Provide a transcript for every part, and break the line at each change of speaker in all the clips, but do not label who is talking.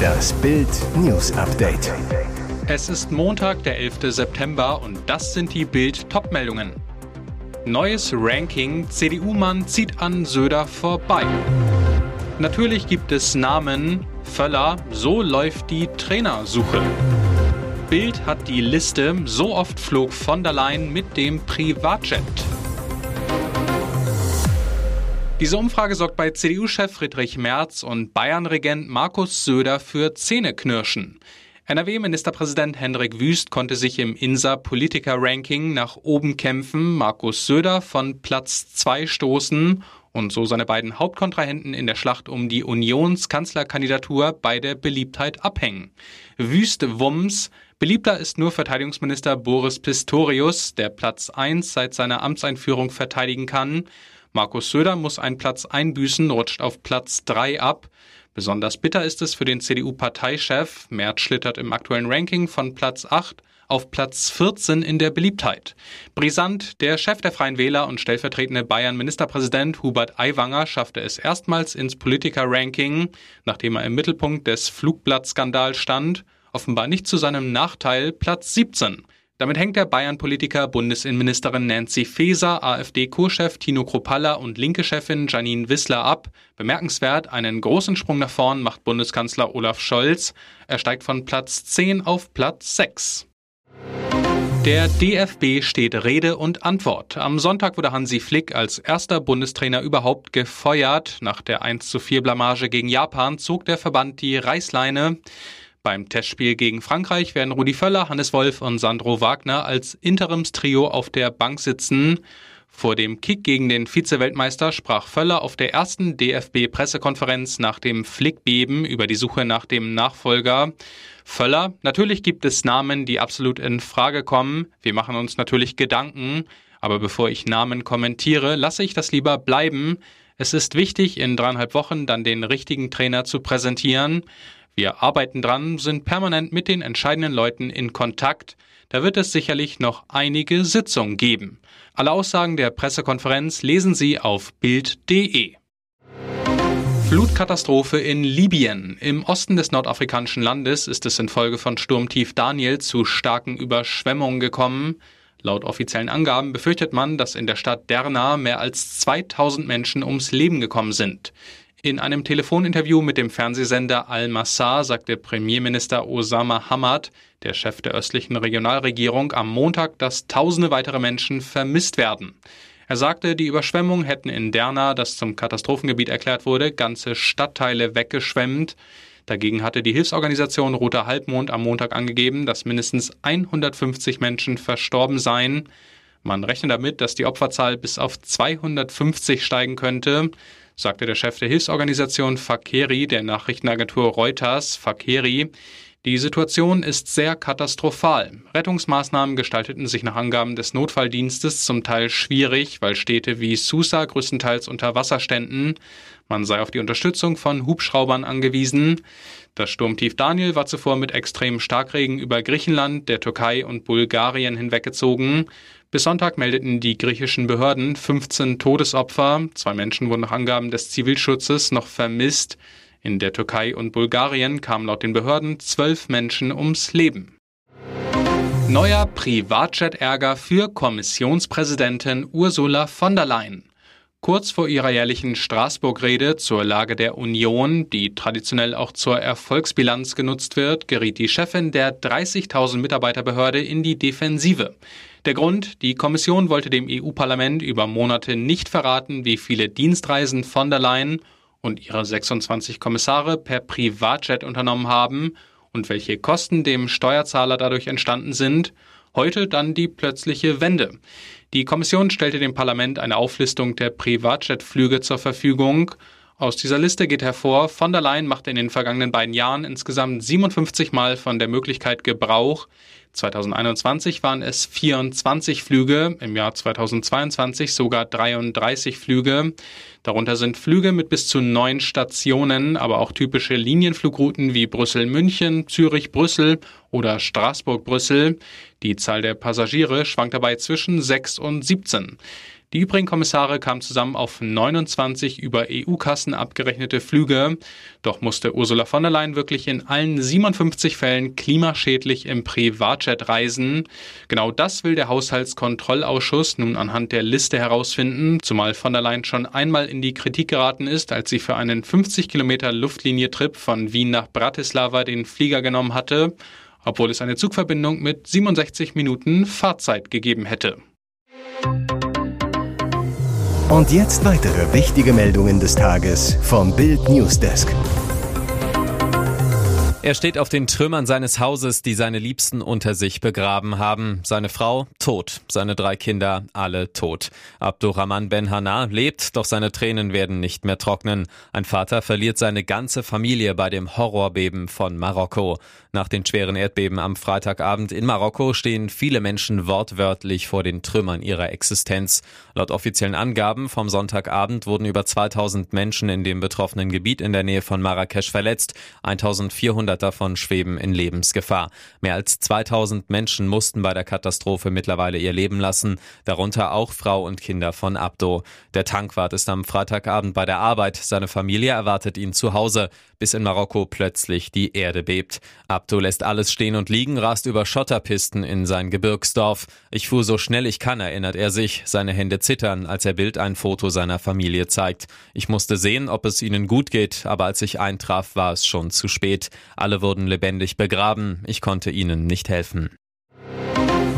Das Bild News Update.
Es ist Montag, der 11. September und das sind die Bild Topmeldungen. Neues Ranking: CDU-Mann zieht an Söder vorbei. Natürlich gibt es Namen. Völler, so läuft die Trainersuche. Bild hat die Liste, so oft flog von der Leyen mit dem Privatjet. Diese Umfrage sorgt bei CDU-Chef Friedrich Merz und Bayern-Regent Markus Söder für Zähneknirschen. NRW-Ministerpräsident Hendrik Wüst konnte sich im INSA-Politiker-Ranking nach oben kämpfen, Markus Söder von Platz 2 stoßen und so seine beiden Hauptkontrahenten in der Schlacht um die Unionskanzlerkandidatur bei der Beliebtheit abhängen. Wüste Wums, beliebter ist nur Verteidigungsminister Boris Pistorius, der Platz 1 seit seiner Amtseinführung verteidigen kann. Markus Söder muss einen Platz einbüßen, rutscht auf Platz 3 ab. Besonders bitter ist es für den CDU-Parteichef. Merz schlittert im aktuellen Ranking von Platz 8 auf Platz 14 in der Beliebtheit. Brisant, der Chef der Freien Wähler und stellvertretende Bayern-Ministerpräsident Hubert Aiwanger schaffte es erstmals ins Politiker-Ranking, nachdem er im Mittelpunkt des Flugblattskandals stand, offenbar nicht zu seinem Nachteil Platz 17. Damit hängt der Bayern-Politiker Bundesinnenministerin Nancy Faeser, AfD-Co-Chef Tino Kropalla und Linke-Chefin Janine Wissler ab. Bemerkenswert, einen großen Sprung nach vorn macht Bundeskanzler Olaf Scholz. Er steigt von Platz 10 auf Platz 6. Der DFB steht Rede und Antwort. Am Sonntag wurde Hansi Flick als erster Bundestrainer überhaupt gefeuert. Nach der 1 zu 4 Blamage gegen Japan zog der Verband die Reißleine. Beim Testspiel gegen Frankreich werden Rudi Völler, Hannes Wolf und Sandro Wagner als Interimstrio auf der Bank sitzen. Vor dem Kick gegen den Vize-Weltmeister sprach Völler auf der ersten DFB-Pressekonferenz nach dem Flickbeben über die Suche nach dem Nachfolger. Völler, natürlich gibt es Namen, die absolut in Frage kommen. Wir machen uns natürlich Gedanken. Aber bevor ich Namen kommentiere, lasse ich das lieber bleiben. Es ist wichtig, in dreieinhalb Wochen dann den richtigen Trainer zu präsentieren. Wir arbeiten dran, sind permanent mit den entscheidenden Leuten in Kontakt. Da wird es sicherlich noch einige Sitzungen geben. Alle Aussagen der Pressekonferenz lesen Sie auf Bild.de. Flutkatastrophe in Libyen. Im Osten des nordafrikanischen Landes ist es infolge von Sturmtief Daniel zu starken Überschwemmungen gekommen. Laut offiziellen Angaben befürchtet man, dass in der Stadt Derna mehr als 2000 Menschen ums Leben gekommen sind. In einem Telefoninterview mit dem Fernsehsender Al-Massar sagte Premierminister Osama Hamad, der Chef der östlichen Regionalregierung, am Montag, dass tausende weitere Menschen vermisst werden. Er sagte, die Überschwemmungen hätten in Derna, das zum Katastrophengebiet erklärt wurde, ganze Stadtteile weggeschwemmt. Dagegen hatte die Hilfsorganisation Roter Halbmond am Montag angegeben, dass mindestens 150 Menschen verstorben seien. Man rechnet damit, dass die Opferzahl bis auf 250 steigen könnte sagte der Chef der Hilfsorganisation Fakeri der Nachrichtenagentur Reuters, Fakeri. Die Situation ist sehr katastrophal. Rettungsmaßnahmen gestalteten sich nach Angaben des Notfalldienstes zum Teil schwierig, weil Städte wie Susa größtenteils unter Wasser ständen. Man sei auf die Unterstützung von Hubschraubern angewiesen. Das Sturmtief Daniel war zuvor mit extremem Starkregen über Griechenland, der Türkei und Bulgarien hinweggezogen. Bis Sonntag meldeten die griechischen Behörden 15 Todesopfer. Zwei Menschen wurden nach Angaben des Zivilschutzes noch vermisst. In der Türkei und Bulgarien kamen laut den Behörden zwölf Menschen ums Leben. Neuer Privatjet-Ärger für Kommissionspräsidentin Ursula von der Leyen. Kurz vor ihrer jährlichen Straßburg-Rede zur Lage der Union, die traditionell auch zur Erfolgsbilanz genutzt wird, geriet die Chefin der 30.000 Mitarbeiterbehörde in die Defensive. Der Grund, die Kommission wollte dem EU-Parlament über Monate nicht verraten, wie viele Dienstreisen von der Leyen und ihre 26 Kommissare per Privatjet unternommen haben und welche Kosten dem Steuerzahler dadurch entstanden sind, heute dann die plötzliche Wende. Die Kommission stellte dem Parlament eine Auflistung der Privatjetflüge zur Verfügung. Aus dieser Liste geht hervor, von der Leyen machte in den vergangenen beiden Jahren insgesamt 57 Mal von der Möglichkeit Gebrauch, 2021 waren es 24 Flüge, im Jahr 2022 sogar 33 Flüge. Darunter sind Flüge mit bis zu neun Stationen, aber auch typische Linienflugrouten wie Brüssel-München, Zürich-Brüssel oder Straßburg-Brüssel. Die Zahl der Passagiere schwankt dabei zwischen 6 und 17. Die übrigen Kommissare kamen zusammen auf 29 über EU-Kassen abgerechnete Flüge. Doch musste Ursula von der Leyen wirklich in allen 57 Fällen klimaschädlich im Privatjet reisen. Genau das will der Haushaltskontrollausschuss nun anhand der Liste herausfinden, zumal von der Leyen schon einmal in die Kritik geraten ist, als sie für einen 50 Kilometer Luftlinie-Trip von Wien nach Bratislava den Flieger genommen hatte, obwohl es eine Zugverbindung mit 67 Minuten Fahrzeit gegeben hätte.
Und jetzt weitere wichtige Meldungen des Tages vom Bild Newsdesk.
Er steht auf den Trümmern seines Hauses, die seine Liebsten unter sich begraben haben. Seine Frau tot, seine drei Kinder alle tot. Abdurrahman Ben Hana lebt, doch seine Tränen werden nicht mehr trocknen. Ein Vater verliert seine ganze Familie bei dem Horrorbeben von Marokko. Nach den schweren Erdbeben am Freitagabend in Marokko stehen viele Menschen wortwörtlich vor den Trümmern ihrer Existenz. Laut offiziellen Angaben vom Sonntagabend wurden über 2000 Menschen in dem betroffenen Gebiet in der Nähe von Marrakesch verletzt. 1400 davon schweben in Lebensgefahr. Mehr als 2000 Menschen mussten bei der Katastrophe mittlerweile ihr Leben lassen, darunter auch Frau und Kinder von Abdo. Der Tankwart ist am Freitagabend bei der Arbeit. Seine Familie erwartet ihn zu Hause, bis in Marokko plötzlich die Erde bebt. Abdo lässt alles stehen und liegen, rast über Schotterpisten in sein Gebirgsdorf. Ich fuhr so schnell ich kann, erinnert er sich. Seine Hände zittern, als er Bild ein Foto seiner Familie zeigt. Ich musste sehen, ob es ihnen gut geht, aber als ich eintraf, war es schon zu spät. Alle wurden lebendig begraben. Ich konnte ihnen nicht helfen.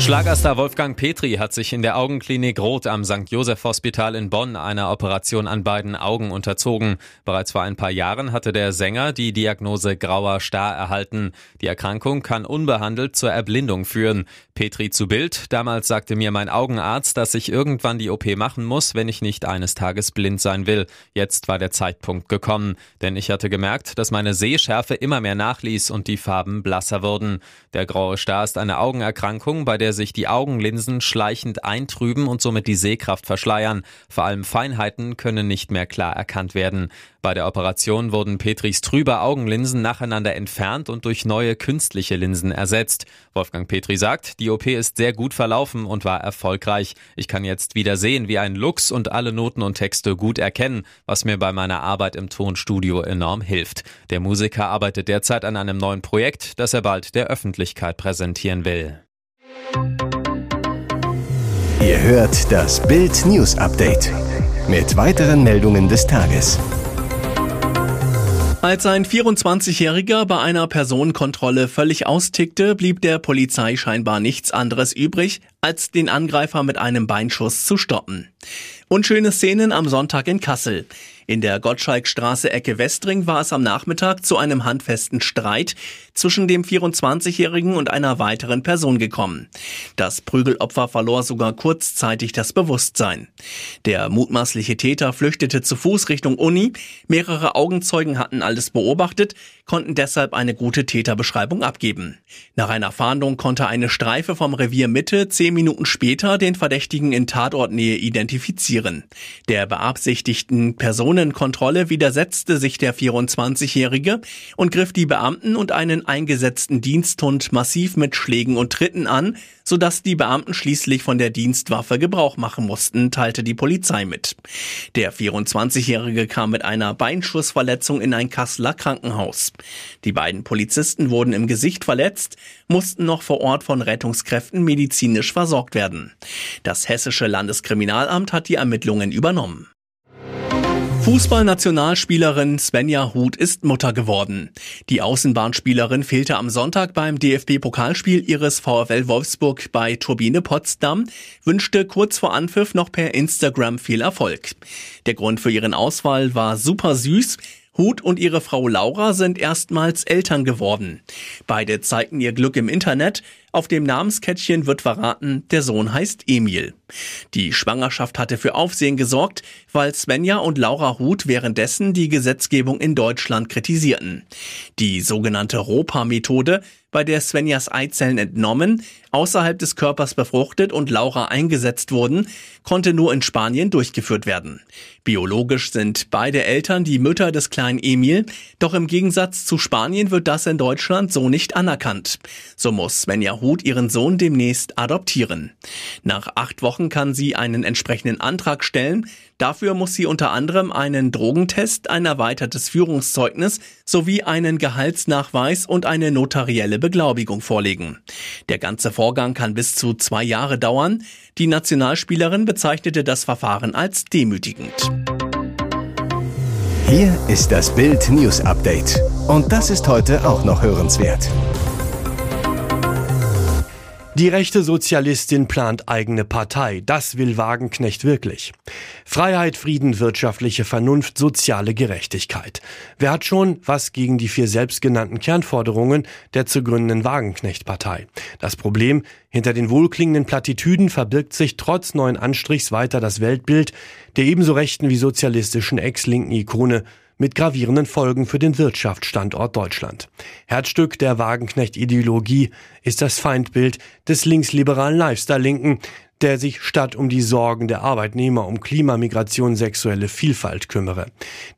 Schlagerstar Wolfgang Petri hat sich in der Augenklinik Roth am St. Joseph Hospital in Bonn einer Operation an beiden Augen unterzogen. Bereits vor ein paar Jahren hatte der Sänger die Diagnose grauer Star erhalten. Die Erkrankung kann unbehandelt zur Erblindung führen. Petri zu Bild. Damals sagte mir mein Augenarzt, dass ich irgendwann die OP machen muss, wenn ich nicht eines Tages blind sein will. Jetzt war der Zeitpunkt gekommen, denn ich hatte gemerkt, dass meine Sehschärfe immer mehr nachließ und die Farben blasser wurden. Der graue Star ist eine Augenerkrankung, bei der der sich die Augenlinsen schleichend eintrüben und somit die Sehkraft verschleiern. Vor allem Feinheiten können nicht mehr klar erkannt werden. Bei der Operation wurden Petris trübe Augenlinsen nacheinander entfernt und durch neue künstliche Linsen ersetzt. Wolfgang Petri sagt, die OP ist sehr gut verlaufen und war erfolgreich. Ich kann jetzt wieder sehen wie ein Lux und alle Noten und Texte gut erkennen, was mir bei meiner Arbeit im Tonstudio enorm hilft. Der Musiker arbeitet derzeit an einem neuen Projekt, das er bald der Öffentlichkeit präsentieren will.
Ihr hört das Bild News Update mit weiteren Meldungen des Tages.
Als ein 24-Jähriger bei einer Personenkontrolle völlig austickte, blieb der Polizei scheinbar nichts anderes übrig, als den Angreifer mit einem Beinschuss zu stoppen. Unschöne Szenen am Sonntag in Kassel. In der Gottschalkstraße Ecke Westring war es am Nachmittag zu einem handfesten Streit zwischen dem 24-Jährigen und einer weiteren Person gekommen. Das Prügelopfer verlor sogar kurzzeitig das Bewusstsein. Der mutmaßliche Täter flüchtete zu Fuß Richtung Uni. Mehrere Augenzeugen hatten alles beobachtet, konnten deshalb eine gute Täterbeschreibung abgeben. Nach einer Fahndung konnte eine Streife vom Revier Mitte zehn Minuten später den Verdächtigen in Tatortnähe identifizieren. Der beabsichtigten Personenkontrolle widersetzte sich der 24-Jährige und griff die Beamten und einen eingesetzten Diensthund massiv mit Schlägen und Tritten an, sodass die Beamten schließlich von der Dienstwaffe Gebrauch machen mussten, teilte die Polizei mit. Der 24-Jährige kam mit einer Beinschussverletzung in ein Kasseler Krankenhaus. Die beiden Polizisten wurden im Gesicht verletzt, mussten noch vor Ort von Rettungskräften medizinisch versorgt werden. Das hessische Landeskriminalamt hat die Ermittlungen übernommen. Fußballnationalspielerin Svenja Huth ist Mutter geworden. Die Außenbahnspielerin fehlte am Sonntag beim DFB-Pokalspiel ihres VfL Wolfsburg bei Turbine Potsdam, wünschte kurz vor Anpfiff noch per Instagram viel Erfolg. Der Grund für ihren Auswahl war super süß. Huth und ihre Frau Laura sind erstmals Eltern geworden. Beide zeigten ihr Glück im Internet, auf dem Namenskettchen wird verraten, der Sohn heißt Emil. Die Schwangerschaft hatte für Aufsehen gesorgt, weil Svenja und Laura Huth währenddessen die Gesetzgebung in Deutschland kritisierten. Die sogenannte ROPA-Methode, bei der Svenjas Eizellen entnommen, außerhalb des Körpers befruchtet und Laura eingesetzt wurden, konnte nur in Spanien durchgeführt werden. Biologisch sind beide Eltern die Mütter des kleinen Emil, doch im Gegensatz zu Spanien wird das in Deutschland so nicht anerkannt. So muss Svenja Ruth ihren Sohn demnächst adoptieren. Nach acht Wochen kann sie einen entsprechenden Antrag stellen. Dafür muss sie unter anderem einen Drogentest, ein erweitertes Führungszeugnis sowie einen Gehaltsnachweis und eine notarielle Beglaubigung vorlegen. Der ganze Vorgang kann bis zu zwei Jahre dauern. Die Nationalspielerin bezeichnete das Verfahren als demütigend.
Hier ist das Bild News Update. Und das ist heute auch noch hörenswert.
Die rechte Sozialistin plant eigene Partei. Das will Wagenknecht wirklich. Freiheit, Frieden, wirtschaftliche Vernunft, soziale Gerechtigkeit. Wer hat schon was gegen die vier selbstgenannten Kernforderungen der zu gründenden Wagenknecht-Partei? Das Problem, hinter den wohlklingenden Plattitüden verbirgt sich trotz neuen Anstrichs weiter das Weltbild der ebenso rechten wie sozialistischen ex-linken Ikone mit gravierenden Folgen für den Wirtschaftsstandort Deutschland. Herzstück der Wagenknecht-Ideologie ist das Feindbild des linksliberalen Lifestyle-Linken, der sich statt um die Sorgen der Arbeitnehmer um Klimamigration, sexuelle Vielfalt kümmere.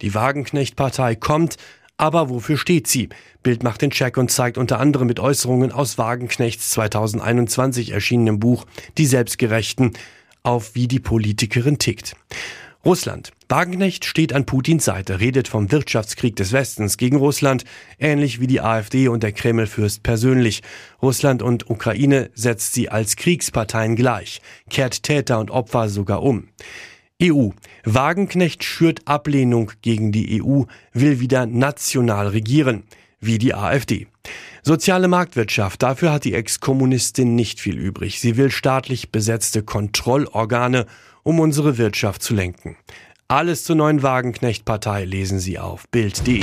Die Wagenknecht-Partei kommt, aber wofür steht sie? Bild macht den Check und zeigt unter anderem mit Äußerungen aus Wagenknechts 2021 erschienenem Buch Die Selbstgerechten auf, wie die Politikerin tickt. Russland. Wagenknecht steht an Putins Seite, redet vom Wirtschaftskrieg des Westens gegen Russland, ähnlich wie die AfD und der Kremlfürst persönlich. Russland und Ukraine setzt sie als Kriegsparteien gleich, kehrt Täter und Opfer sogar um. EU. Wagenknecht schürt Ablehnung gegen die EU, will wieder national regieren, wie die AfD. Soziale Marktwirtschaft, dafür hat die Ex-Kommunistin nicht viel übrig. Sie will staatlich besetzte Kontrollorgane um unsere Wirtschaft zu lenken. Alles zur neuen Wagenknecht-Partei lesen Sie auf Bild.de.